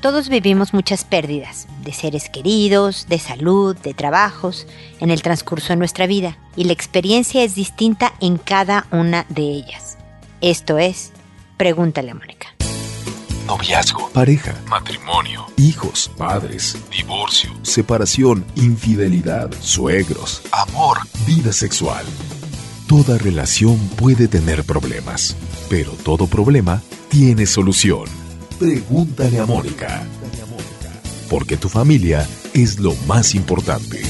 Todos vivimos muchas pérdidas, de seres queridos, de salud, de trabajos, en el transcurso de nuestra vida, y la experiencia es distinta en cada una de ellas. Esto es, pregúntale a Mónica. Noviazgo, pareja, matrimonio, hijos, padres, divorcio, separación, infidelidad, suegros, amor, vida sexual. Toda relación puede tener problemas, pero todo problema tiene solución. Pregúntale a Mónica. Porque tu familia es lo más importante.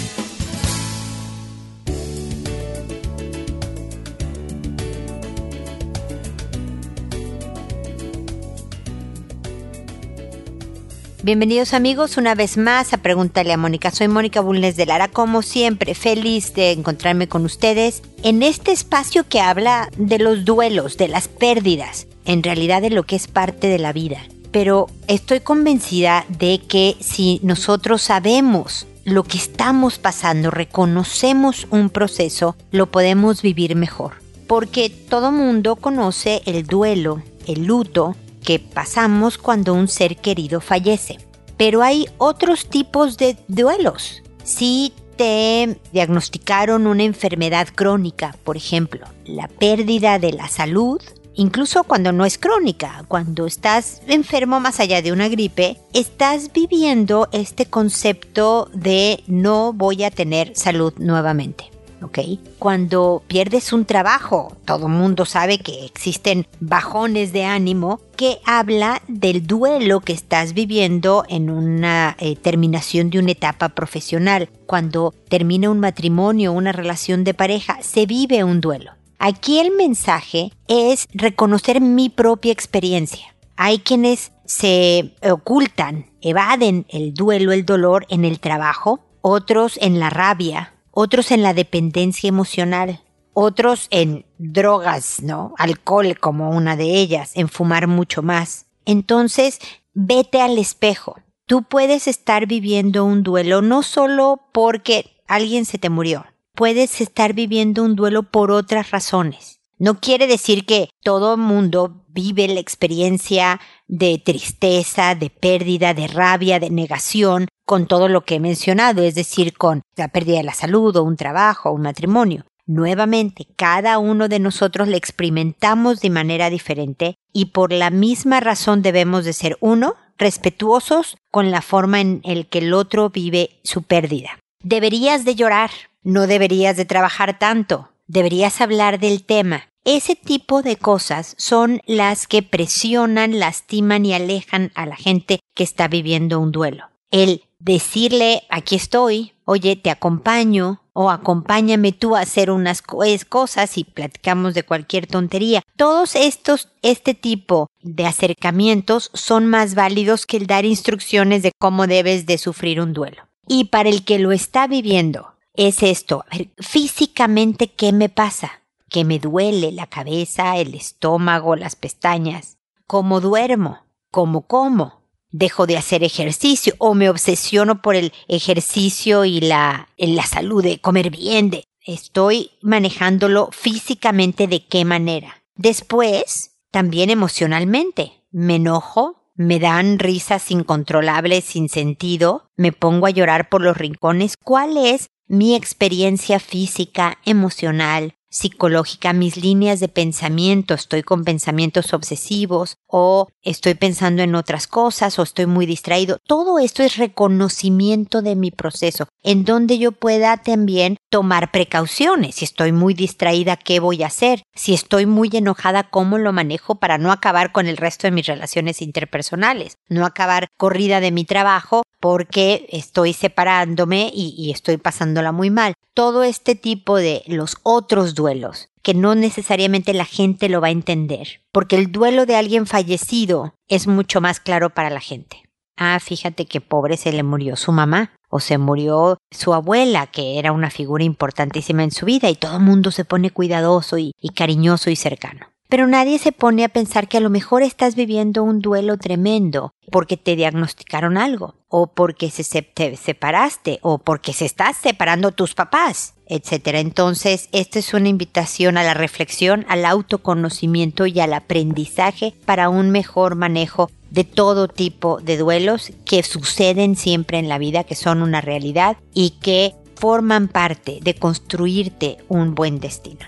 Bienvenidos amigos una vez más a Pregúntale a Mónica. Soy Mónica Bulnes de Lara, como siempre, feliz de encontrarme con ustedes en este espacio que habla de los duelos, de las pérdidas, en realidad de lo que es parte de la vida pero estoy convencida de que si nosotros sabemos lo que estamos pasando, reconocemos un proceso, lo podemos vivir mejor. Porque todo mundo conoce el duelo, el luto que pasamos cuando un ser querido fallece. Pero hay otros tipos de duelos. Si te diagnosticaron una enfermedad crónica, por ejemplo, la pérdida de la salud, incluso cuando no es crónica, cuando estás enfermo más allá de una gripe, estás viviendo este concepto de no voy a tener salud nuevamente. ¿ok? Cuando pierdes un trabajo, todo mundo sabe que existen bajones de ánimo que habla del duelo que estás viviendo en una eh, terminación de una etapa profesional. Cuando termina un matrimonio, una relación de pareja, se vive un duelo. Aquí el mensaje es reconocer mi propia experiencia. Hay quienes se ocultan, evaden el duelo, el dolor en el trabajo, otros en la rabia, otros en la dependencia emocional, otros en drogas, ¿no? Alcohol como una de ellas, en fumar mucho más. Entonces, vete al espejo. Tú puedes estar viviendo un duelo no solo porque alguien se te murió, puedes estar viviendo un duelo por otras razones. No quiere decir que todo mundo vive la experiencia de tristeza, de pérdida, de rabia, de negación con todo lo que he mencionado, es decir, con la pérdida de la salud o un trabajo o un matrimonio. Nuevamente, cada uno de nosotros lo experimentamos de manera diferente y por la misma razón debemos de ser uno, respetuosos con la forma en el que el otro vive su pérdida. Deberías de llorar, no deberías de trabajar tanto, deberías hablar del tema. Ese tipo de cosas son las que presionan, lastiman y alejan a la gente que está viviendo un duelo. El decirle, aquí estoy, oye, te acompaño, o acompáñame tú a hacer unas cosas y platicamos de cualquier tontería. Todos estos, este tipo de acercamientos son más válidos que el dar instrucciones de cómo debes de sufrir un duelo. Y para el que lo está viviendo, es esto. A ver, físicamente, ¿qué me pasa? Que me duele la cabeza, el estómago, las pestañas. ¿Cómo duermo? ¿Cómo como? Dejo de hacer ejercicio o me obsesiono por el ejercicio y la, la salud de comer bien. De, estoy manejándolo físicamente de qué manera. Después, también emocionalmente. Me enojo, me dan risas incontrolables sin sentido, me pongo a llorar por los rincones. ¿Cuál es mi experiencia física, emocional, psicológica, mis líneas de pensamiento, estoy con pensamientos obsesivos o estoy pensando en otras cosas o estoy muy distraído. Todo esto es reconocimiento de mi proceso, en donde yo pueda también tomar precauciones. Si estoy muy distraída, ¿qué voy a hacer? Si estoy muy enojada, ¿cómo lo manejo para no acabar con el resto de mis relaciones interpersonales? No acabar corrida de mi trabajo porque estoy separándome y, estoy pasándola muy mal. Todo este tipo de los otros duelos que no necesariamente la gente lo va a entender, porque el duelo de alguien fallecido es mucho más claro para la gente. Ah, fíjate que pobre se le murió su mamá o se murió su abuela, que era una figura importantísima en su vida y todo el mundo se pone cuidadoso y cariñoso y cercano. Pero nadie se pone a pensar que a lo mejor estás viviendo un duelo tremendo porque te diagnosticaron algo, o porque se te separaste, o porque se estás separando tus papás, etc. Entonces, esta es una invitación a la reflexión, al autoconocimiento y al aprendizaje para un mejor manejo de todo tipo de duelos que suceden siempre en la vida, que son una realidad y que forman parte de construirte un buen destino.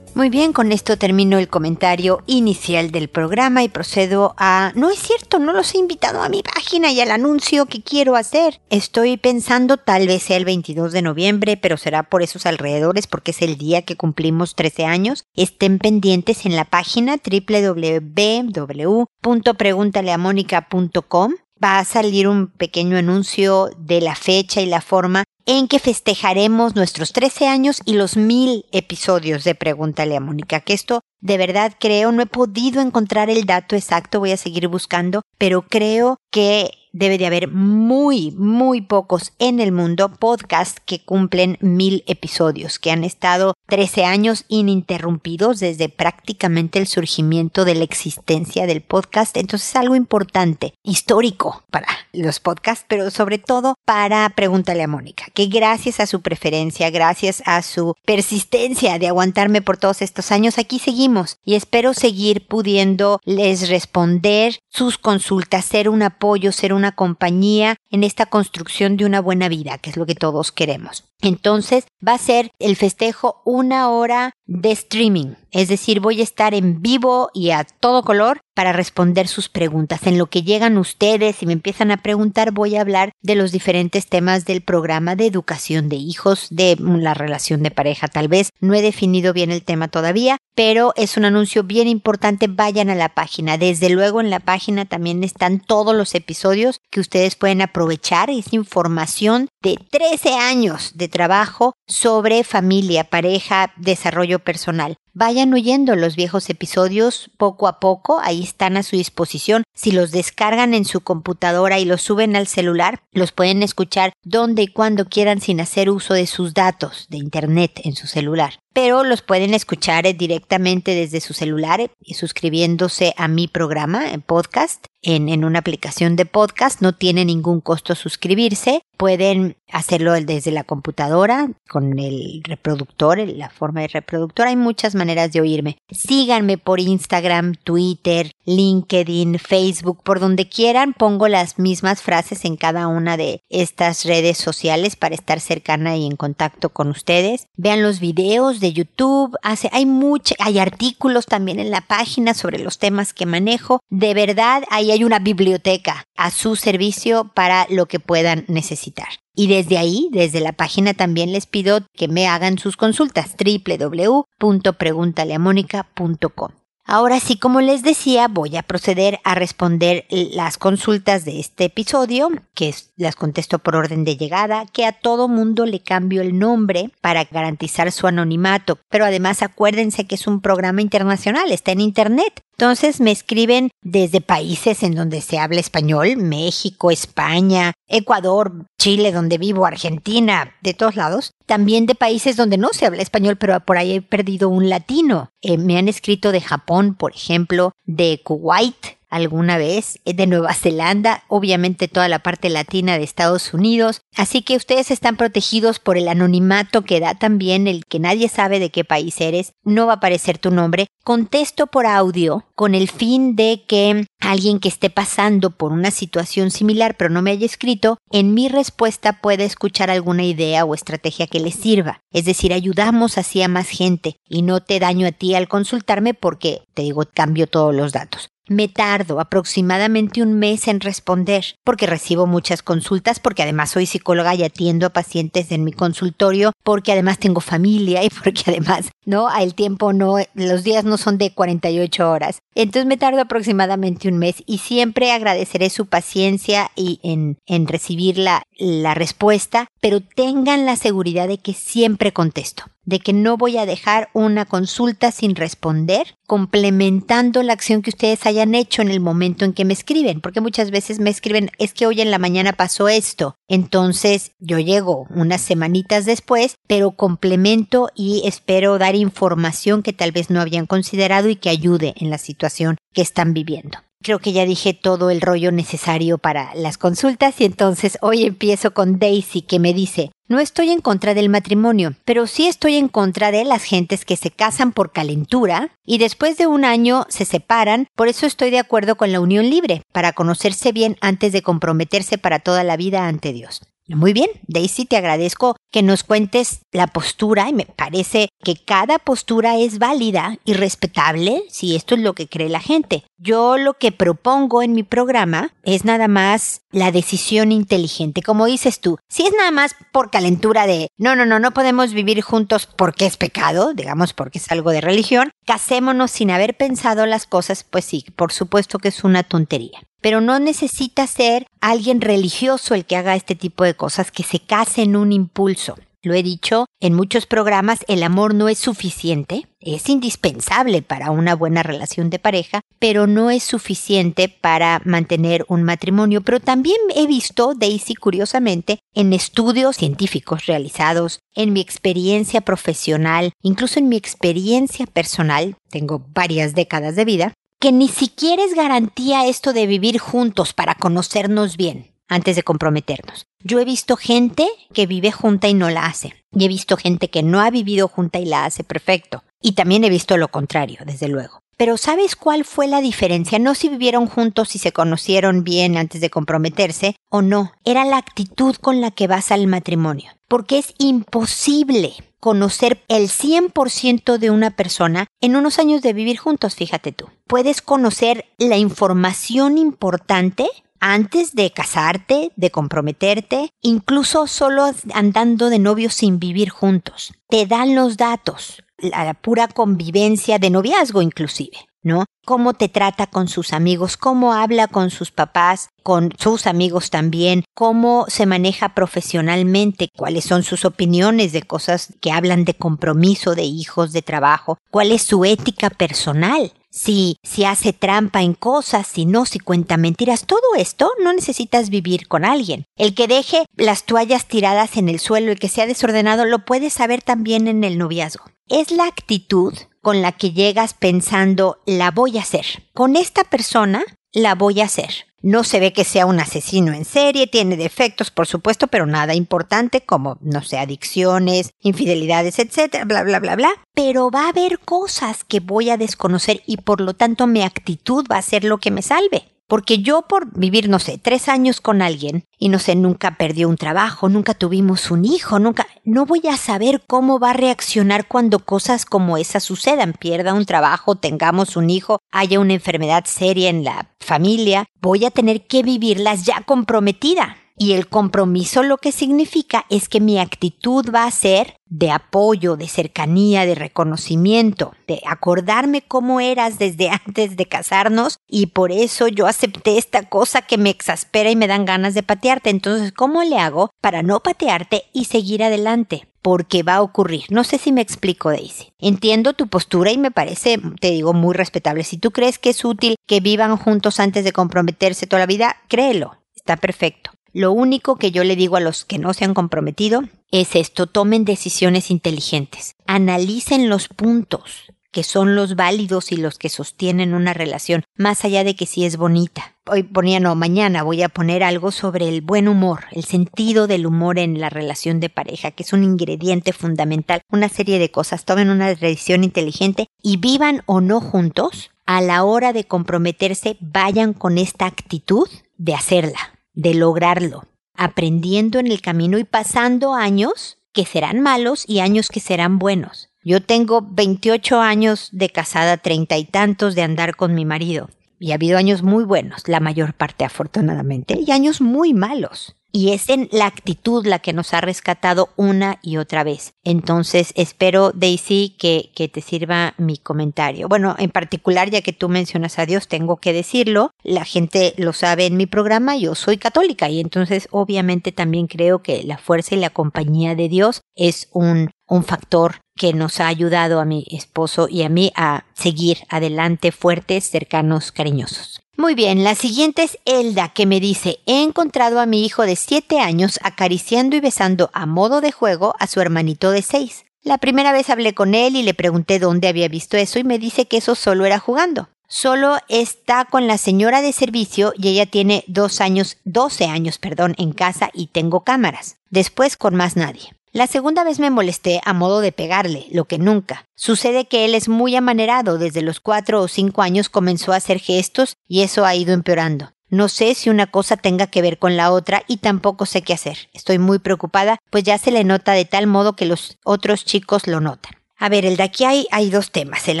Muy bien, con esto termino el comentario inicial del programa y procedo a... No es cierto, no los he invitado a mi página y al anuncio que quiero hacer. Estoy pensando tal vez sea el 22 de noviembre, pero será por esos alrededores porque es el día que cumplimos 13 años. Estén pendientes en la página www.preguntaleamónica.com va a salir un pequeño anuncio de la fecha y la forma en que festejaremos nuestros 13 años y los mil episodios de Pregúntale a Mónica, que esto de verdad creo, no he podido encontrar el dato exacto, voy a seguir buscando, pero creo que debe de haber muy, muy pocos en el mundo podcasts que cumplen mil episodios, que han estado 13 años ininterrumpidos desde prácticamente el surgimiento de la existencia del podcast. Entonces es algo importante, histórico para los podcasts, pero sobre todo para Pregúntale a Mónica, que gracias a su preferencia, gracias a su persistencia de aguantarme por todos estos años, aquí seguimos y espero seguir pudiendo les responder sus consultas, ser un apoyo, ser una compañía en esta construcción de una buena vida, que es lo que todos queremos. Entonces va a ser el festejo una hora de streaming, es decir, voy a estar en vivo y a todo color para responder sus preguntas. En lo que llegan ustedes y me empiezan a preguntar, voy a hablar de los diferentes temas del programa de educación de hijos, de la relación de pareja tal vez. No he definido bien el tema todavía, pero es un anuncio bien importante. Vayan a la página. Desde luego en la página también están todos los episodios que ustedes pueden aprovechar. Es información de 13 años de trabajo sobre familia, pareja, desarrollo personal. Vayan oyendo los viejos episodios poco a poco, ahí están a su disposición. Si los descargan en su computadora y los suben al celular, los pueden escuchar donde y cuando quieran sin hacer uso de sus datos de Internet en su celular pero los pueden escuchar directamente desde su celular y suscribiéndose a mi programa en podcast en, en, una aplicación de podcast. No tiene ningún costo suscribirse. Pueden hacerlo desde la computadora con el reproductor, la forma de reproductor. Hay muchas maneras de oírme. Síganme por Instagram, Twitter, LinkedIn, Facebook, por donde quieran. Pongo las mismas frases en cada una de estas redes sociales para estar cercana y en contacto con ustedes. Vean los videos de YouTube, hace, hay mucho, hay artículos también en la página sobre los temas que manejo. De verdad, ahí hay una biblioteca a su servicio para lo que puedan necesitar. Y desde ahí, desde la página también les pido que me hagan sus consultas www.preguntaleamónica.com. Ahora sí, como les decía, voy a proceder a responder las consultas de este episodio, que las contesto por orden de llegada, que a todo mundo le cambio el nombre para garantizar su anonimato, pero además acuérdense que es un programa internacional, está en Internet. Entonces me escriben desde países en donde se habla español, México, España, Ecuador, Chile, donde vivo, Argentina, de todos lados. También de países donde no se habla español, pero por ahí he perdido un latino. Eh, me han escrito de Japón, por ejemplo, de Kuwait, alguna vez, eh, de Nueva Zelanda, obviamente toda la parte latina de Estados Unidos. Así que ustedes están protegidos por el anonimato que da también el que nadie sabe de qué país eres, no va a aparecer tu nombre. Contesto por audio con el fin de que alguien que esté pasando por una situación similar pero no me haya escrito, en mi respuesta pueda escuchar alguna idea o estrategia que le sirva. Es decir, ayudamos así a más gente y no te daño a ti al consultarme porque, te digo, cambio todos los datos. Me tardo aproximadamente un mes en responder porque recibo muchas consultas, porque además soy psicóloga y atiendo a pacientes en mi consultorio, porque además tengo familia y porque además, ¿no? El tiempo no, los días no son de 48 horas. Entonces me tardo aproximadamente un mes y siempre agradeceré su paciencia y en, en recibir la, la respuesta, pero tengan la seguridad de que siempre contesto de que no voy a dejar una consulta sin responder, complementando la acción que ustedes hayan hecho en el momento en que me escriben, porque muchas veces me escriben, es que hoy en la mañana pasó esto, entonces yo llego unas semanitas después, pero complemento y espero dar información que tal vez no habían considerado y que ayude en la situación que están viviendo. Creo que ya dije todo el rollo necesario para las consultas y entonces hoy empiezo con Daisy que me dice, no estoy en contra del matrimonio, pero sí estoy en contra de las gentes que se casan por calentura y después de un año se separan, por eso estoy de acuerdo con la unión libre, para conocerse bien antes de comprometerse para toda la vida ante Dios. Muy bien, Daisy, te agradezco que nos cuentes la postura y me parece que cada postura es válida y respetable si esto es lo que cree la gente. Yo lo que propongo en mi programa es nada más la decisión inteligente, como dices tú. Si es nada más por calentura de no, no, no, no podemos vivir juntos porque es pecado, digamos porque es algo de religión, casémonos sin haber pensado las cosas, pues sí, por supuesto que es una tontería pero no necesita ser alguien religioso el que haga este tipo de cosas, que se case en un impulso. Lo he dicho en muchos programas, el amor no es suficiente, es indispensable para una buena relación de pareja, pero no es suficiente para mantener un matrimonio. Pero también he visto, Daisy, curiosamente, en estudios científicos realizados, en mi experiencia profesional, incluso en mi experiencia personal, tengo varias décadas de vida, que ni siquiera es garantía esto de vivir juntos para conocernos bien antes de comprometernos. Yo he visto gente que vive junta y no la hace. Y he visto gente que no ha vivido junta y la hace perfecto. Y también he visto lo contrario, desde luego. Pero ¿sabes cuál fue la diferencia? No si vivieron juntos y se conocieron bien antes de comprometerse o no. Era la actitud con la que vas al matrimonio. Porque es imposible conocer el 100% de una persona en unos años de vivir juntos, fíjate tú. Puedes conocer la información importante antes de casarte, de comprometerte, incluso solo andando de novios sin vivir juntos. Te dan los datos, la pura convivencia de noviazgo inclusive. ¿No? Cómo te trata con sus amigos, cómo habla con sus papás, con sus amigos también, cómo se maneja profesionalmente, cuáles son sus opiniones de cosas que hablan de compromiso, de hijos, de trabajo, cuál es su ética personal. Si, si hace trampa en cosas, si no, si cuenta mentiras, todo esto no necesitas vivir con alguien. El que deje las toallas tiradas en el suelo, el que sea desordenado, lo puedes saber también en el noviazgo. Es la actitud con la que llegas pensando la voy a hacer. Con esta persona la voy a hacer. No se ve que sea un asesino en serie, tiene defectos, por supuesto, pero nada importante como, no sé, adicciones, infidelidades, etcétera, bla, bla, bla, bla. Pero va a haber cosas que voy a desconocer y por lo tanto mi actitud va a ser lo que me salve. Porque yo por vivir, no sé, tres años con alguien y no sé, nunca perdió un trabajo, nunca tuvimos un hijo, nunca, no voy a saber cómo va a reaccionar cuando cosas como esas sucedan, pierda un trabajo, tengamos un hijo, haya una enfermedad seria en la familia, voy a tener que vivirlas ya comprometida. Y el compromiso lo que significa es que mi actitud va a ser de apoyo, de cercanía, de reconocimiento, de acordarme cómo eras desde antes de casarnos y por eso yo acepté esta cosa que me exaspera y me dan ganas de patearte. Entonces, ¿cómo le hago para no patearte y seguir adelante? porque va a ocurrir. No sé si me explico, Daisy. Entiendo tu postura y me parece, te digo, muy respetable. Si tú crees que es útil que vivan juntos antes de comprometerse toda la vida, créelo. Está perfecto. Lo único que yo le digo a los que no se han comprometido es esto, tomen decisiones inteligentes, analicen los puntos que son los válidos y los que sostienen una relación, más allá de que si es bonita. Hoy ponía, no, mañana voy a poner algo sobre el buen humor, el sentido del humor en la relación de pareja, que es un ingrediente fundamental, una serie de cosas. Tomen una decisión inteligente y vivan o no juntos, a la hora de comprometerse, vayan con esta actitud de hacerla de lograrlo, aprendiendo en el camino y pasando años que serán malos y años que serán buenos. Yo tengo 28 años de casada, treinta y tantos de andar con mi marido. Y ha habido años muy buenos, la mayor parte afortunadamente, y años muy malos y es en la actitud la que nos ha rescatado una y otra vez. Entonces espero, Daisy, que, que te sirva mi comentario. Bueno, en particular, ya que tú mencionas a Dios, tengo que decirlo, la gente lo sabe en mi programa, yo soy católica y entonces obviamente también creo que la fuerza y la compañía de Dios es un, un factor que nos ha ayudado a mi esposo y a mí a seguir adelante fuertes, cercanos, cariñosos. Muy bien, la siguiente es Elda, que me dice, he encontrado a mi hijo de 7 años acariciando y besando a modo de juego a su hermanito de 6. La primera vez hablé con él y le pregunté dónde había visto eso y me dice que eso solo era jugando. Solo está con la señora de servicio y ella tiene dos años, 12 años, perdón, en casa y tengo cámaras. Después con más nadie. La segunda vez me molesté a modo de pegarle, lo que nunca. Sucede que él es muy amanerado, desde los cuatro o cinco años comenzó a hacer gestos y eso ha ido empeorando. No sé si una cosa tenga que ver con la otra y tampoco sé qué hacer. Estoy muy preocupada, pues ya se le nota de tal modo que los otros chicos lo notan. A ver, el de aquí hay, dos temas, el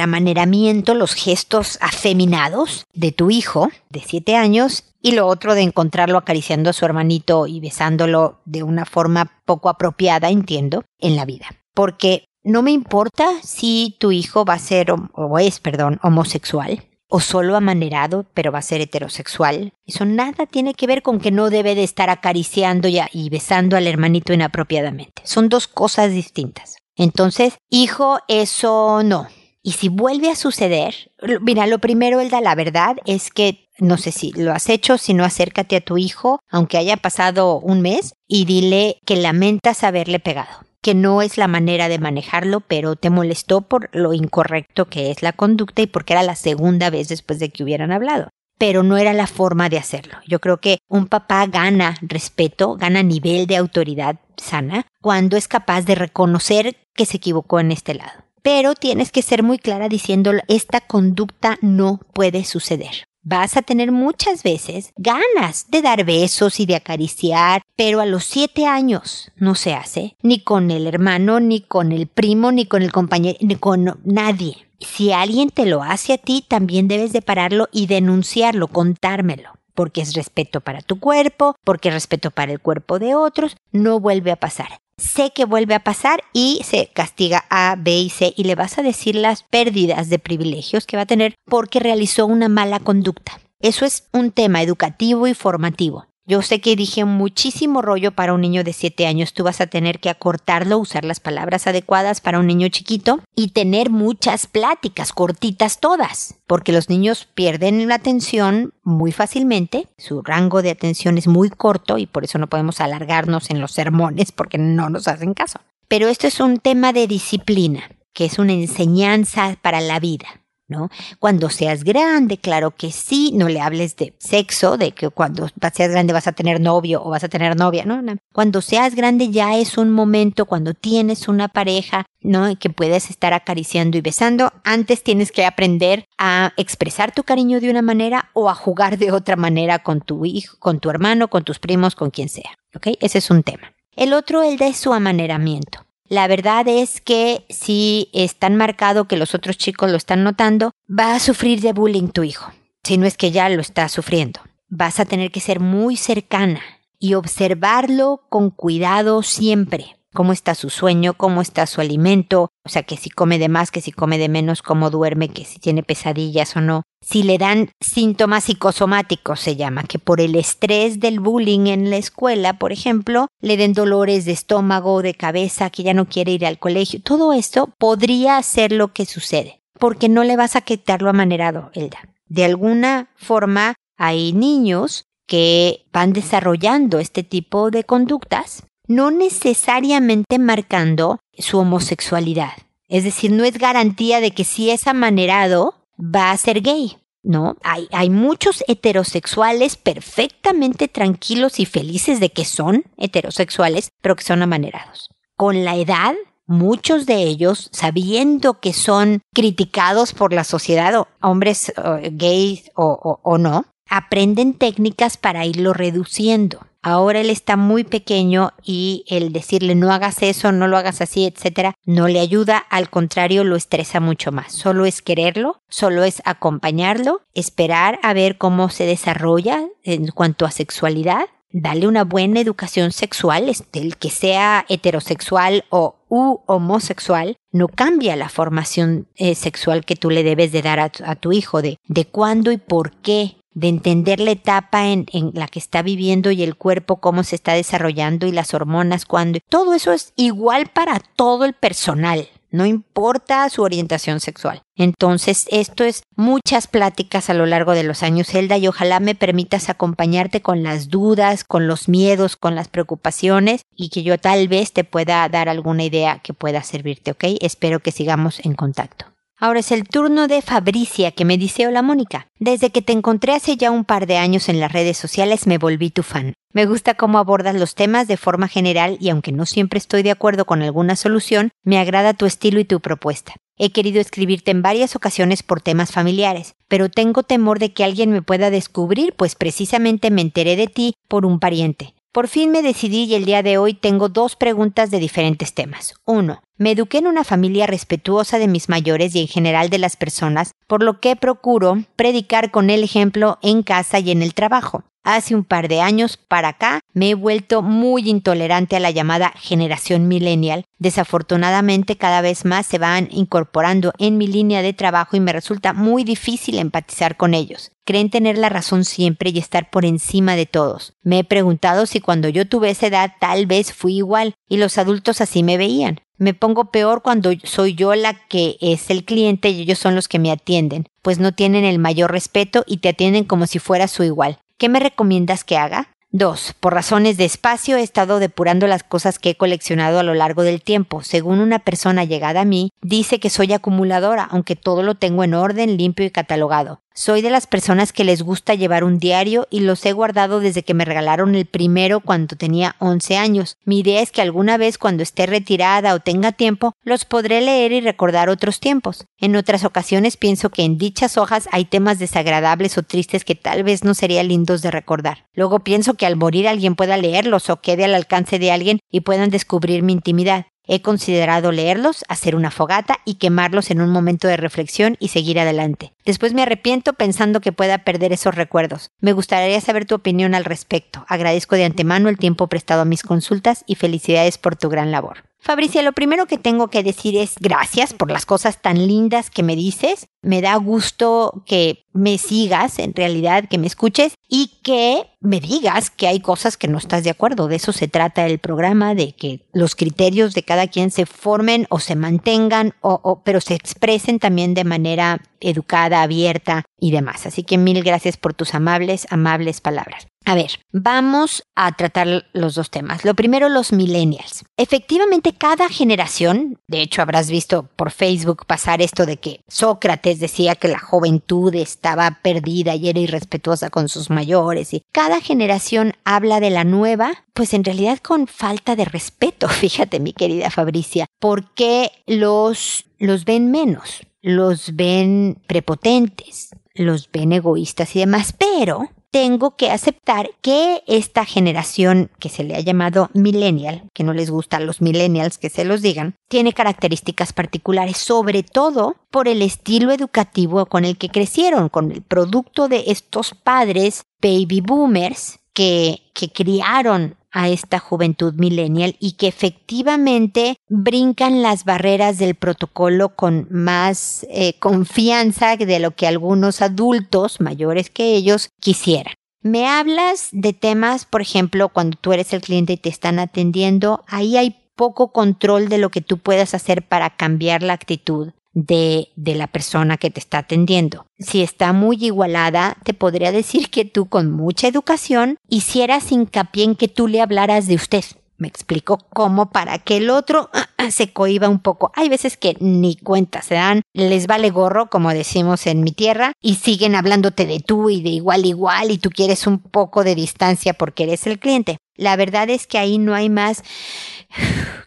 amaneramiento, los gestos afeminados de tu hijo de siete años y lo otro de encontrarlo acariciando a su hermanito y besándolo de una forma poco apropiada, entiendo, en la vida. Porque no me importa si tu hijo va a ser o es, perdón, homosexual o solo amanerado, pero va a ser heterosexual. Eso nada tiene que ver con que no debe de estar acariciando ya y besando al hermanito inapropiadamente. Son dos cosas distintas. Entonces, hijo, eso no. Y si vuelve a suceder, mira, lo primero, Elda, la verdad es que no sé si lo has hecho, si no acércate a tu hijo, aunque haya pasado un mes, y dile que lamentas haberle pegado, que no es la manera de manejarlo, pero te molestó por lo incorrecto que es la conducta y porque era la segunda vez después de que hubieran hablado. Pero no era la forma de hacerlo. Yo creo que un papá gana respeto, gana nivel de autoridad sana cuando es capaz de reconocer que se equivocó en este lado. Pero tienes que ser muy clara diciendo esta conducta no puede suceder. Vas a tener muchas veces ganas de dar besos y de acariciar, pero a los siete años no se hace, ni con el hermano, ni con el primo, ni con el compañero, ni con nadie. Si alguien te lo hace a ti, también debes de pararlo y denunciarlo, contármelo porque es respeto para tu cuerpo, porque es respeto para el cuerpo de otros, no vuelve a pasar. Sé que vuelve a pasar y se castiga A, B y C y le vas a decir las pérdidas de privilegios que va a tener porque realizó una mala conducta. Eso es un tema educativo y formativo. Yo sé que dije muchísimo rollo para un niño de 7 años. Tú vas a tener que acortarlo, usar las palabras adecuadas para un niño chiquito y tener muchas pláticas, cortitas todas, porque los niños pierden la atención muy fácilmente. Su rango de atención es muy corto y por eso no podemos alargarnos en los sermones porque no nos hacen caso. Pero esto es un tema de disciplina, que es una enseñanza para la vida. ¿No? Cuando seas grande, claro que sí, no le hables de sexo, de que cuando seas grande vas a tener novio o vas a tener novia, ¿no? Cuando seas grande ya es un momento, cuando tienes una pareja, ¿no? Que puedes estar acariciando y besando. Antes tienes que aprender a expresar tu cariño de una manera o a jugar de otra manera con tu hijo, con tu hermano, con tus primos, con quien sea, ¿ok? Ese es un tema. El otro, el de su amaneramiento. La verdad es que si es tan marcado que los otros chicos lo están notando, va a sufrir de bullying tu hijo, si no es que ya lo está sufriendo. Vas a tener que ser muy cercana y observarlo con cuidado siempre cómo está su sueño, cómo está su alimento, o sea, que si come de más, que si come de menos, cómo duerme, que si tiene pesadillas o no. Si le dan síntomas psicosomáticos, se llama, que por el estrés del bullying en la escuela, por ejemplo, le den dolores de estómago, de cabeza, que ya no quiere ir al colegio. Todo esto podría ser lo que sucede, porque no le vas a quitarlo amanerado, Elda. De alguna forma, hay niños que van desarrollando este tipo de conductas no necesariamente marcando su homosexualidad. Es decir, no es garantía de que si es amanerado va a ser gay. No, hay, hay muchos heterosexuales perfectamente tranquilos y felices de que son heterosexuales, pero que son amanerados. Con la edad, muchos de ellos, sabiendo que son criticados por la sociedad, hombres gays o, o no, aprenden técnicas para irlo reduciendo. Ahora él está muy pequeño y el decirle no hagas eso, no lo hagas así, etcétera, no le ayuda, al contrario lo estresa mucho más. Solo es quererlo, solo es acompañarlo, esperar a ver cómo se desarrolla en cuanto a sexualidad, darle una buena educación sexual, el que sea heterosexual o u homosexual, no cambia la formación eh, sexual que tú le debes de dar a, a tu hijo de, de cuándo y por qué de entender la etapa en, la que está viviendo y el cuerpo, cómo se está desarrollando y las hormonas, cuando. Todo eso es igual para todo el personal. No importa su orientación sexual. Entonces, esto es muchas pláticas a lo largo de los años, Zelda, y ojalá me permitas acompañarte con las dudas, con los miedos, con las preocupaciones y que yo tal vez te pueda dar alguna idea que pueda servirte, ¿ok? Espero que sigamos en contacto. Ahora es el turno de Fabricia que me dice hola Mónica. Desde que te encontré hace ya un par de años en las redes sociales me volví tu fan. Me gusta cómo abordas los temas de forma general y aunque no siempre estoy de acuerdo con alguna solución, me agrada tu estilo y tu propuesta. He querido escribirte en varias ocasiones por temas familiares, pero tengo temor de que alguien me pueda descubrir, pues precisamente me enteré de ti por un pariente. Por fin me decidí y el día de hoy tengo dos preguntas de diferentes temas. Uno, me eduqué en una familia respetuosa de mis mayores y en general de las personas, por lo que procuro predicar con el ejemplo en casa y en el trabajo. Hace un par de años para acá me he vuelto muy intolerante a la llamada generación millennial. Desafortunadamente cada vez más se van incorporando en mi línea de trabajo y me resulta muy difícil empatizar con ellos. Creen tener la razón siempre y estar por encima de todos. Me he preguntado si cuando yo tuve esa edad tal vez fui igual y los adultos así me veían. Me pongo peor cuando soy yo la que es el cliente y ellos son los que me atienden, pues no tienen el mayor respeto y te atienden como si fuera su igual. ¿Qué me recomiendas que haga? 2. Por razones de espacio he estado depurando las cosas que he coleccionado a lo largo del tiempo. Según una persona llegada a mí, dice que soy acumuladora, aunque todo lo tengo en orden, limpio y catalogado. Soy de las personas que les gusta llevar un diario y los he guardado desde que me regalaron el primero cuando tenía 11 años. Mi idea es que alguna vez cuando esté retirada o tenga tiempo, los podré leer y recordar otros tiempos. En otras ocasiones pienso que en dichas hojas hay temas desagradables o tristes que tal vez no serían lindos de recordar. Luego pienso que al morir alguien pueda leerlos o quede al alcance de alguien y puedan descubrir mi intimidad. He considerado leerlos, hacer una fogata y quemarlos en un momento de reflexión y seguir adelante. Después me arrepiento pensando que pueda perder esos recuerdos. Me gustaría saber tu opinión al respecto. Agradezco de antemano el tiempo prestado a mis consultas y felicidades por tu gran labor. Fabricia, lo primero que tengo que decir es gracias por las cosas tan lindas que me dices. Me da gusto que me sigas, en realidad, que me escuches y que me digas que hay cosas que no estás de acuerdo. De eso se trata el programa, de que los criterios de cada quien se formen o se mantengan, o, pero se expresen también de manera educada, abierta y demás. Así que mil gracias por tus amables, amables palabras. A ver, vamos a tratar los dos temas. Lo primero, los millennials. Efectivamente, cada generación, de hecho habrás visto por Facebook pasar esto de que Sócrates decía que la juventud estaba perdida y era irrespetuosa con sus mayores y cada generación habla de la nueva, pues en realidad con falta de respeto, fíjate mi querida Fabricia, porque los, los ven menos, los ven prepotentes, los ven egoístas y demás, pero tengo que aceptar que esta generación que se le ha llamado millennial, que no les gusta a los millennials que se los digan, tiene características particulares, sobre todo por el estilo educativo con el que crecieron, con el producto de estos padres baby boomers que, que criaron a esta juventud millennial y que efectivamente brincan las barreras del protocolo con más eh, confianza de lo que algunos adultos mayores que ellos quisieran. Me hablas de temas, por ejemplo, cuando tú eres el cliente y te están atendiendo, ahí hay poco control de lo que tú puedas hacer para cambiar la actitud de, de la persona que te está atendiendo. Si está muy igualada, te podría decir que tú con mucha educación hicieras hincapié en que tú le hablaras de usted. Me explico cómo para que el otro ah, ah, se cohiba un poco. Hay veces que ni cuenta se dan, les vale gorro, como decimos en mi tierra, y siguen hablándote de tú y de igual igual y tú quieres un poco de distancia porque eres el cliente. La verdad es que ahí no hay más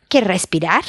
que respirar,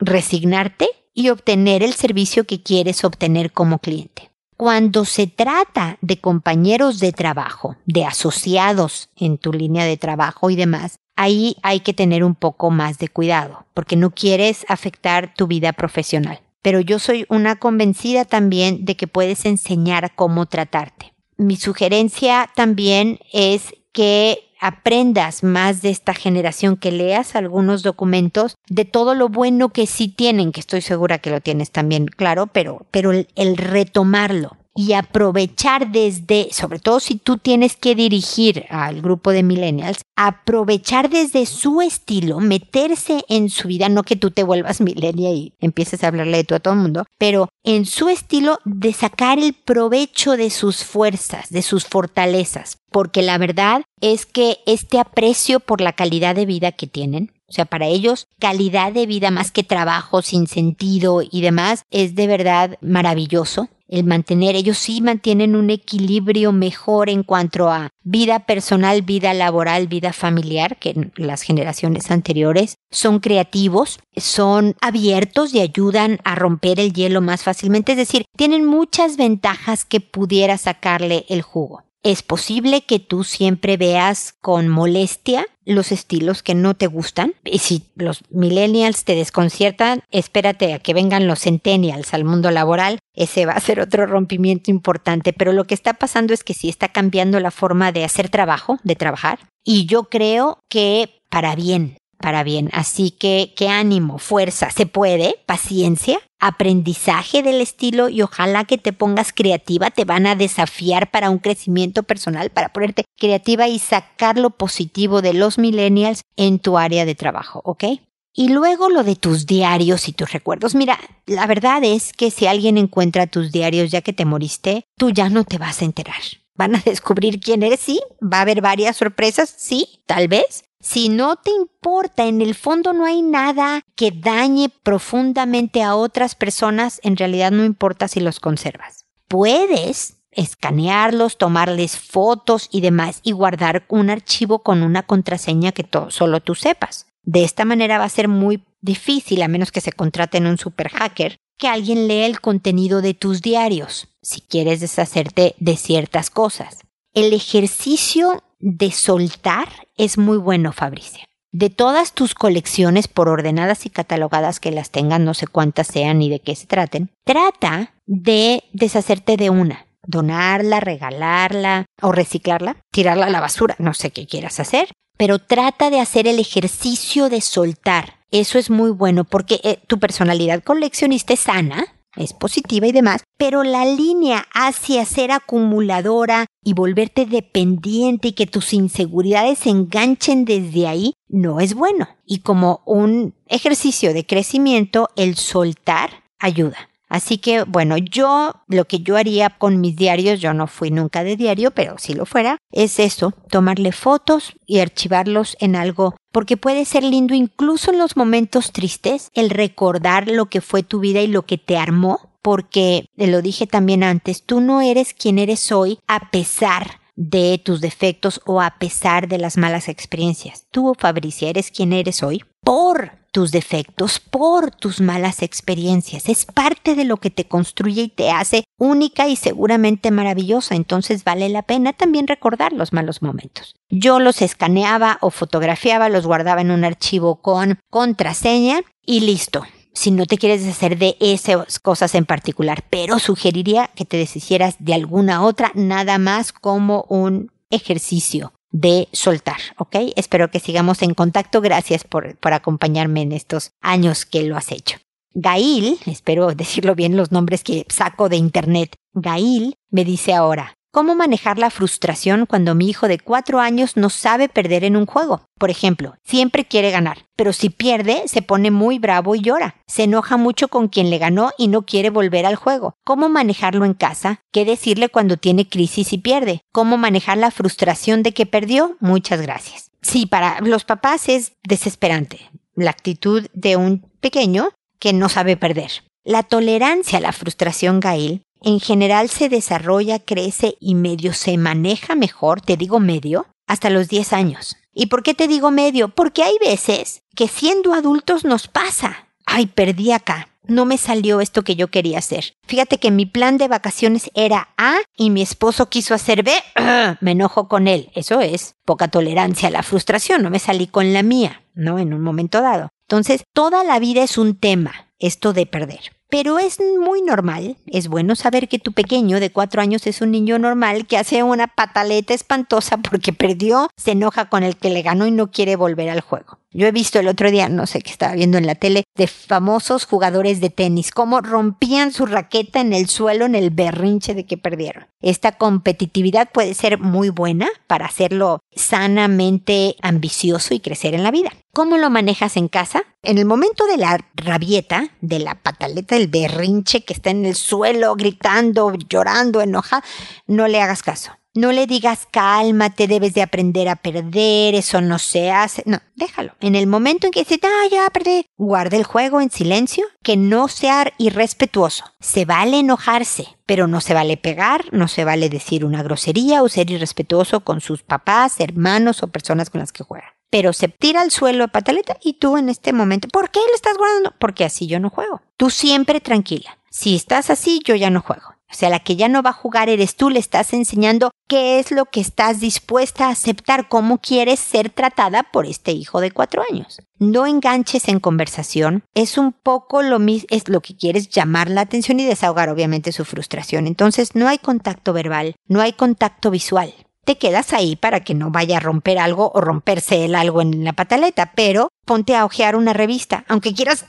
resignarte y obtener el servicio que quieres obtener como cliente. Cuando se trata de compañeros de trabajo, de asociados en tu línea de trabajo y demás, ahí hay que tener un poco más de cuidado, porque no quieres afectar tu vida profesional. Pero yo soy una convencida también de que puedes enseñar cómo tratarte. Mi sugerencia también es que aprendas más de esta generación, que leas algunos documentos de todo lo bueno que sí tienen, que estoy segura que lo tienes también claro, pero, pero el, el retomarlo y aprovechar desde, sobre todo si tú tienes que dirigir al grupo de millennials, aprovechar desde su estilo, meterse en su vida, no que tú te vuelvas millennial y empieces a hablarle de todo a todo el mundo, pero en su estilo de sacar el provecho de sus fuerzas, de sus fortalezas, porque la verdad es que este aprecio por la calidad de vida que tienen, O sea, para ellos, calidad de vida más que trabajo sin sentido y demás es de verdad maravilloso el mantener, ellos sí mantienen un equilibrio mejor en cuanto a vida personal, vida laboral, vida familiar que las generaciones anteriores. Son creativos, son abiertos y ayudan a romper el hielo más fácilmente. Es decir, tienen muchas ventajas que pudiera sacarle el jugo. Es posible que tú siempre veas con molestia los estilos que no te gustan. Y si los millennials te desconciertan, espérate a que vengan los centennials al mundo laboral. Ese va a ser otro rompimiento importante. Pero lo que está pasando es que sí está cambiando la forma de hacer trabajo, de trabajar. Y yo creo que para bien, para bien. Así que, qué ánimo, fuerza, se puede, paciencia, aprendizaje del estilo y ojalá que te pongas creativa, te van a desafiar para un crecimiento personal, para ponerte creativa y sacar lo positivo de los millennials en tu área de trabajo, ¿ok? Y luego lo de tus diarios y tus recuerdos. Mira, la verdad es que si alguien encuentra tus diarios ya que te moriste, tú ya no te vas a enterar. Van a descubrir quién eres, sí. Va a haber varias sorpresas, sí, tal vez. Si no te importa, en el fondo no hay nada que dañe profundamente a otras personas, en realidad no importa si los conservas. Puedes escanearlos, tomarles fotos y demás y guardar un archivo con una contraseña que solo tú sepas. De esta manera va a ser muy difícil, a menos que se contraten un super hacker, que alguien lea el contenido de tus diarios, si quieres deshacerte de ciertas cosas. El ejercicio de soltar es muy bueno, Fabricia. De todas tus colecciones, por ordenadas y catalogadas que las tengan, no sé cuántas sean ni de qué se traten, trata de deshacerte de una. Donarla, regalarla o reciclarla, tirarla a la basura, no sé qué quieras hacer, pero trata de hacer el ejercicio de soltar. Eso es muy bueno porque eh, tu personalidad coleccionista es sana, es positiva y demás, pero la línea hacia ser acumuladora y volverte dependiente y que tus inseguridades se enganchen desde ahí no es bueno. Y como un ejercicio de crecimiento, el soltar ayuda. Así que, bueno, yo lo que yo haría con mis diarios, yo no fui nunca de diario, pero si lo fuera, es eso, tomarle fotos y archivarlos en algo, porque puede ser lindo incluso en los momentos tristes, el recordar lo que fue tu vida y lo que te armó, porque, lo dije también antes, tú no eres quien eres hoy a pesar de tus defectos o a pesar de las malas experiencias. Tú, Fabricia, eres quien eres hoy por tus defectos, por tus malas experiencias. Es parte de lo que te construye y te hace única y seguramente maravillosa. Entonces vale la pena también recordar los malos momentos. Yo los escaneaba o fotografiaba, los guardaba en un archivo con contraseña y listo. Si no te quieres deshacer de esas cosas en particular, pero sugeriría que te deshicieras de alguna otra, nada más como un ejercicio de soltar, ¿ok? Espero que sigamos en contacto. Gracias por, por acompañarme en estos años que lo has hecho. Gail, espero decirlo bien los nombres que saco de internet, Gail me dice ahora, ¿Cómo manejar la frustración cuando mi hijo de cuatro años no sabe perder en un juego? Por ejemplo, siempre quiere ganar, pero si pierde se pone muy bravo y llora. Se enoja mucho con quien le ganó y no quiere volver al juego. ¿Cómo manejarlo en casa? ¿Qué decirle cuando tiene crisis y pierde? ¿Cómo manejar la frustración de que perdió? Muchas gracias. Sí, para los papás es desesperante la actitud de un pequeño que no sabe perder. La tolerancia a la frustración, Gail, en general se desarrolla, crece y medio se maneja mejor, te digo medio, hasta los 10 años. ¿Y por qué te digo medio? Porque hay veces que siendo adultos nos pasa. Ay, perdí acá. No me salió esto que yo quería hacer. Fíjate que mi plan de vacaciones era A y mi esposo quiso hacer B. Me enojo con él. Eso es poca tolerancia a la frustración. No me salí con la mía, ¿no? En un momento dado. Entonces, toda la vida es un tema, esto de perder. Pero es muy normal, es bueno saber que tu pequeño de cuatro años es un niño normal que hace una pataleta espantosa porque perdió, se enoja con el que le ganó y no quiere volver al juego. Yo he visto el otro día, no sé qué estaba viendo en la tele, de famosos jugadores de tenis, cómo rompían su raqueta en el suelo en el berrinche de que perdieron. Esta competitividad puede ser muy buena para hacerlo sanamente ambicioso y crecer en la vida. ¿Cómo lo manejas en casa? En el momento de la rabieta, de la pataleta, del berrinche que está en el suelo, gritando, llorando, enoja, no le hagas caso. No le digas cálmate, debes de aprender a perder, eso no se hace. No, déjalo. En el momento en que dice, ah, ya perdí, guarda el juego en silencio, que no sea irrespetuoso. Se vale enojarse, pero no se vale pegar, no se vale decir una grosería o ser irrespetuoso con sus papás, hermanos o personas con las que juega. Pero se tira al suelo a pataleta y tú en este momento, ¿por qué le estás guardando? Porque así yo no juego. Tú siempre tranquila. Si estás así, yo ya no juego. O sea, la que ya no va a jugar eres tú, le estás enseñando qué es lo que estás dispuesta a aceptar, cómo quieres ser tratada por este hijo de cuatro años. No enganches en conversación, es un poco lo mismo, es lo que quieres llamar la atención y desahogar obviamente su frustración. Entonces no hay contacto verbal, no hay contacto visual. Te quedas ahí para que no vaya a romper algo o romperse el algo en la pataleta, pero ponte a ojear una revista, aunque quieras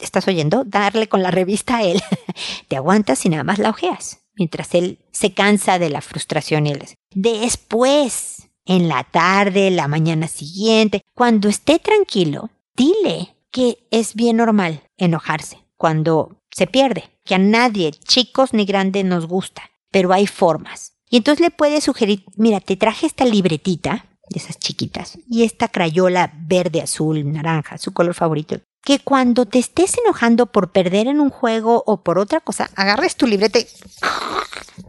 ¿estás oyendo? Darle con la revista a él. Te aguantas y nada más la ojeas, mientras él se cansa de la frustración y él Después, en la tarde, la mañana siguiente, cuando esté tranquilo, dile que es bien normal enojarse cuando se pierde, que a nadie, chicos ni grandes, nos gusta, pero hay formas. Y entonces le puedes sugerir, mira, te traje esta libretita de esas chiquitas y esta crayola verde, azul, naranja, su color favorito que cuando te estés enojando por perder en un juego o por otra cosa, agarres tu libreta y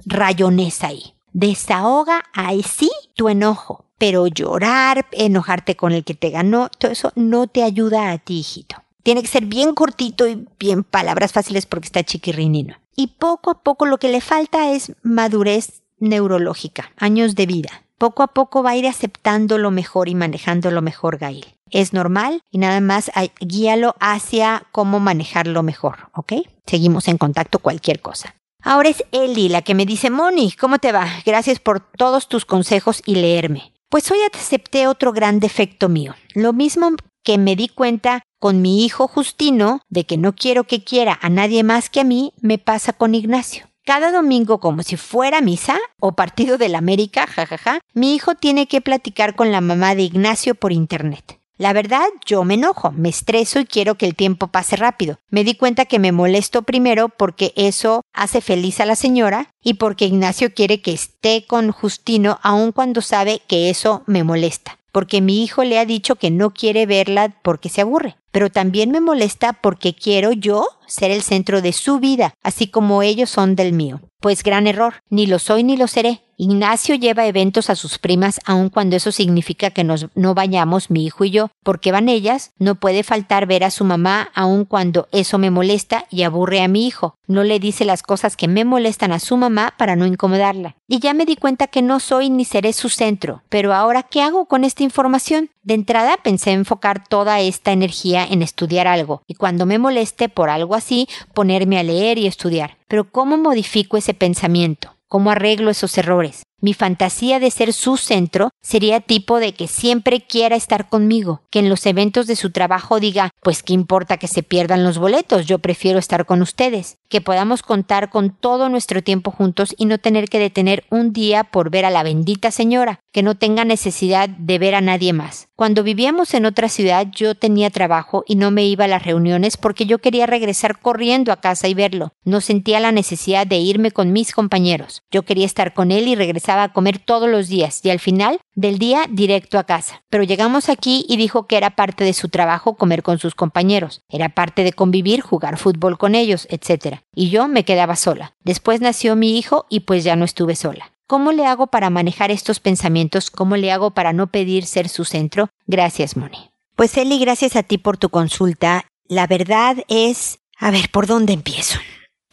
rayones ahí. Desahoga ahí sí tu enojo. Pero llorar, enojarte con el que te ganó, todo eso no te ayuda a ti, hijito. Tiene que ser bien cortito y bien palabras fáciles porque está chiquirrinino. Y poco a poco lo que le falta es madurez neurológica, años de vida. Poco a poco va a ir aceptando lo mejor y manejando lo mejor Gail es normal y nada más guíalo hacia cómo manejarlo mejor, ¿ok? Seguimos en contacto cualquier cosa. Ahora es Eli la que me dice, Moni, ¿cómo te va? Gracias por todos tus consejos y leerme. Pues hoy acepté otro gran defecto mío. Lo mismo que me di cuenta con mi hijo Justino de que no quiero que quiera a nadie más que a mí, me pasa con Ignacio. Cada domingo, como si fuera misa o partido de la América, jajaja, mi hijo tiene que platicar con la mamá de Ignacio por internet. La verdad, yo me enojo, me estreso y quiero que el tiempo pase rápido. Me di cuenta que me molesto primero porque eso hace feliz a la señora y porque Ignacio quiere que esté con Justino aun cuando sabe que eso me molesta. Porque mi hijo le ha dicho que no quiere verla porque se aburre. Pero también me molesta porque quiero yo ser el centro de su vida, así como ellos son del mío. Pues gran error, ni lo soy ni lo seré. Ignacio lleva eventos a sus primas aun cuando eso significa que nos, no vayamos mi hijo y yo, porque van ellas, no puede faltar ver a su mamá aun cuando eso me molesta y aburre a mi hijo. No le dice las cosas que me molestan a su mamá para no incomodarla. Y ya me di cuenta que no soy ni seré su centro. Pero ahora, ¿qué hago con esta información? De entrada pensé enfocar toda esta energía en estudiar algo, y cuando me moleste por algo así, ponerme a leer y estudiar. Pero ¿cómo modifico ese pensamiento? ¿Cómo arreglo esos errores? Mi fantasía de ser su centro sería tipo de que siempre quiera estar conmigo, que en los eventos de su trabajo diga, pues qué importa que se pierdan los boletos, yo prefiero estar con ustedes, que podamos contar con todo nuestro tiempo juntos y no tener que detener un día por ver a la bendita señora, que no tenga necesidad de ver a nadie más. Cuando vivíamos en otra ciudad yo tenía trabajo y no me iba a las reuniones porque yo quería regresar corriendo a casa y verlo. No sentía la necesidad de irme con mis compañeros. Yo quería estar con él y regresar a comer todos los días y al final del día directo a casa. Pero llegamos aquí y dijo que era parte de su trabajo comer con sus compañeros, era parte de convivir, jugar fútbol con ellos, etc. Y yo me quedaba sola. Después nació mi hijo y pues ya no estuve sola. ¿Cómo le hago para manejar estos pensamientos? ¿Cómo le hago para no pedir ser su centro? Gracias, Moni. Pues Eli, gracias a ti por tu consulta. La verdad es... A ver, ¿por dónde empiezo?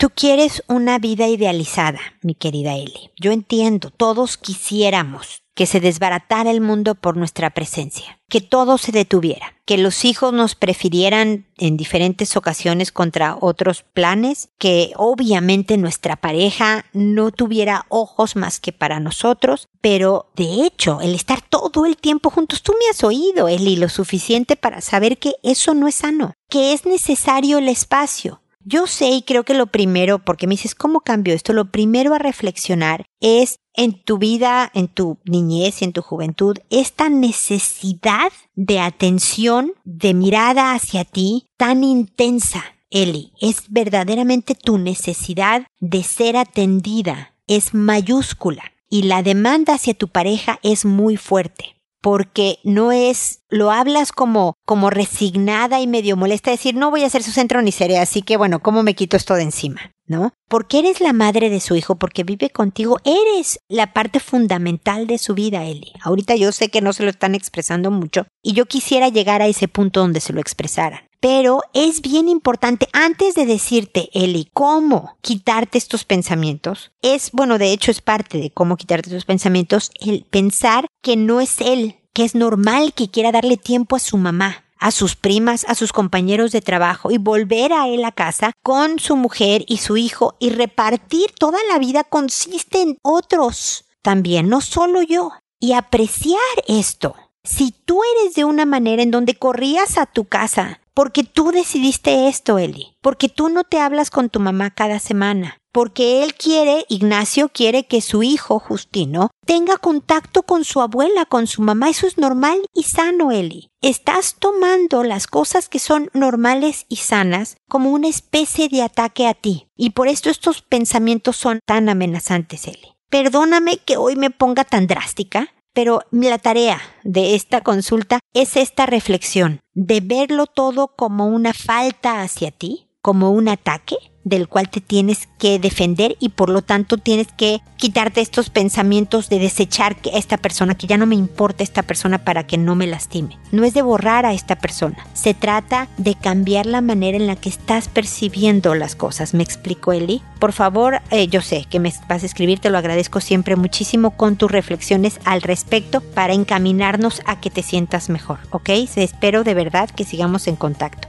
Tú quieres una vida idealizada, mi querida Eli. Yo entiendo, todos quisiéramos que se desbaratara el mundo por nuestra presencia, que todo se detuviera, que los hijos nos prefirieran en diferentes ocasiones contra otros planes, que obviamente nuestra pareja no tuviera ojos más que para nosotros, pero de hecho, el estar todo el tiempo juntos, tú me has oído, Eli, lo suficiente para saber que eso no es sano, que es necesario el espacio, yo sé y creo que lo primero, porque me dices, ¿cómo cambio esto? Lo primero a reflexionar es en tu vida, en tu niñez y en tu juventud, esta necesidad de atención, de mirada hacia ti tan intensa. Eli, es verdaderamente tu necesidad de ser atendida. Es mayúscula. y la demanda hacia tu pareja es muy fuerte porque no es, lo hablas como, como resignada y medio molesta, decir, no voy a ser su centro ni seré, así que bueno, ¿cómo me quito esto de encima? ¿No? Porque eres la madre de su hijo, porque vive contigo, eres la parte fundamental de su vida, Eli. Ahorita yo sé que no se lo están expresando mucho y yo quisiera llegar a ese punto donde se lo expresaran. Pero es bien importante, antes de decirte, Eli, cómo quitarte estos pensamientos, es, bueno, de hecho es parte de cómo quitarte estos pensamientos, el pensar que no es él, es normal que quiera darle tiempo a su mamá, a sus primas, a sus compañeros de trabajo y volver a él a casa con su mujer y su hijo y repartir toda la vida consiste en otros también, no solo yo. Y apreciar esto. Si tú eres de una manera en donde corrías a tu casa porque tú decidiste esto, Eli. Porque tú no te hablas con tu mamá cada semana. Porque él quiere, Ignacio quiere que su hijo, Justino, tenga contacto con su abuela, con su mamá. Eso es normal y sano, Eli. Estás tomando las cosas que son normales y sanas como una especie de ataque a ti. Y por esto estos pensamientos son tan amenazantes, Eli. Perdóname que hoy me ponga tan drástica, pero la tarea de esta consulta es esta reflexión de verlo todo como una falta hacia ti, como un ataque, del cual te tienes que defender y por lo tanto tienes que quitarte estos pensamientos de desechar a esta persona, que ya no me importa esta persona para que no me lastime. No es de borrar a esta persona, se trata de cambiar la manera en la que estás percibiendo las cosas. ¿Me explico, Eli? Por favor, eh, yo sé que me vas a escribir, te lo agradezco siempre muchísimo con tus reflexiones al respecto para encaminarnos a que te sientas mejor, ¿ok? Espero de verdad que sigamos en contacto.